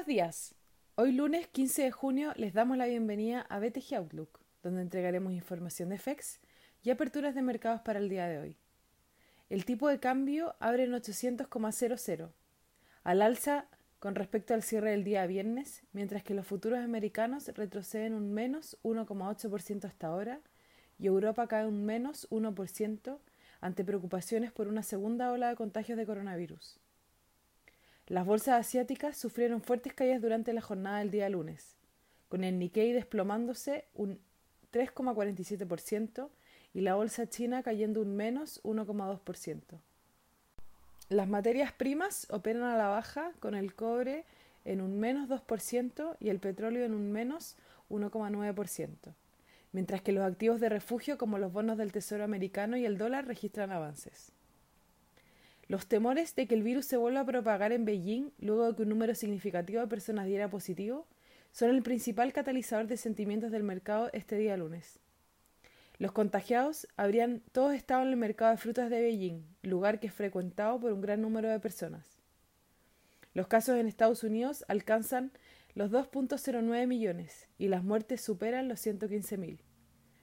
Buenos días. Hoy lunes 15 de junio les damos la bienvenida a BTG Outlook, donde entregaremos información de FEX y aperturas de mercados para el día de hoy. El tipo de cambio abre en 800,00, al alza con respecto al cierre del día viernes, mientras que los futuros americanos retroceden un menos 1,8% hasta ahora y Europa cae un menos 1% ante preocupaciones por una segunda ola de contagios de coronavirus. Las bolsas asiáticas sufrieron fuertes caídas durante la jornada del día lunes, con el Nikkei desplomándose un 3,47% y la bolsa china cayendo un menos 1,2%. Las materias primas operan a la baja con el cobre en un menos 2% y el petróleo en un menos 1,9%, mientras que los activos de refugio como los bonos del Tesoro americano y el dólar registran avances. Los temores de que el virus se vuelva a propagar en Beijing luego de que un número significativo de personas diera positivo son el principal catalizador de sentimientos del mercado este día lunes. Los contagiados habrían todos estado en el mercado de frutas de Beijing, lugar que es frecuentado por un gran número de personas. Los casos en Estados Unidos alcanzan los 2.09 millones y las muertes superan los 115.000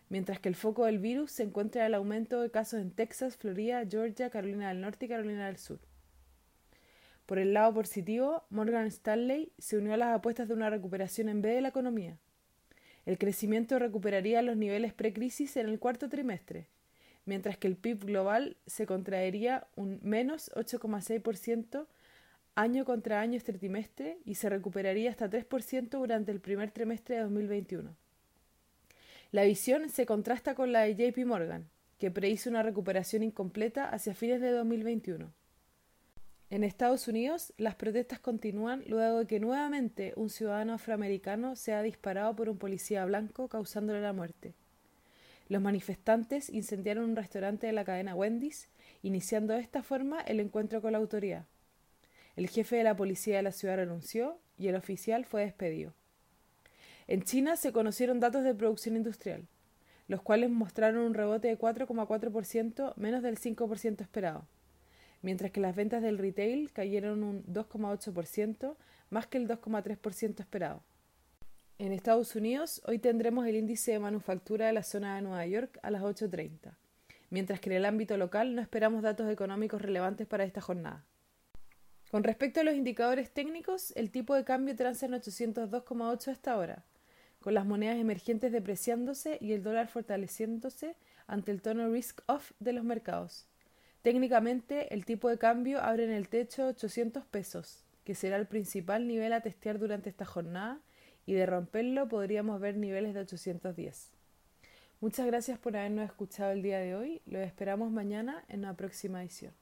mientras que el foco del virus se encuentra en el aumento de casos en Texas, Florida, Georgia, Carolina del Norte y Carolina del Sur. Por el lado positivo, Morgan Stanley se unió a las apuestas de una recuperación en B de la economía. El crecimiento recuperaría los niveles precrisis en el cuarto trimestre, mientras que el PIB global se contraería un menos 8,6% año contra año este trimestre y se recuperaría hasta 3% durante el primer trimestre de 2021. La visión se contrasta con la de JP Morgan, que prehizo una recuperación incompleta hacia fines de 2021. En Estados Unidos, las protestas continúan luego de que nuevamente un ciudadano afroamericano sea disparado por un policía blanco causándole la muerte. Los manifestantes incendiaron un restaurante de la cadena Wendy's, iniciando de esta forma el encuentro con la autoridad. El jefe de la policía de la ciudad renunció y el oficial fue despedido. En China se conocieron datos de producción industrial, los cuales mostraron un rebote de 4,4% menos del 5% esperado, mientras que las ventas del retail cayeron un 2,8% más que el 2,3% esperado. En Estados Unidos, hoy tendremos el índice de manufactura de la zona de Nueva York a las 8.30, mientras que en el ámbito local no esperamos datos económicos relevantes para esta jornada. Con respecto a los indicadores técnicos, el tipo de cambio transa en 802,8 hasta ahora, con las monedas emergentes depreciándose y el dólar fortaleciéndose ante el tono risk-off de los mercados. Técnicamente, el tipo de cambio abre en el techo 800 pesos, que será el principal nivel a testear durante esta jornada, y de romperlo podríamos ver niveles de 810. Muchas gracias por habernos escuchado el día de hoy. Los esperamos mañana en la próxima edición.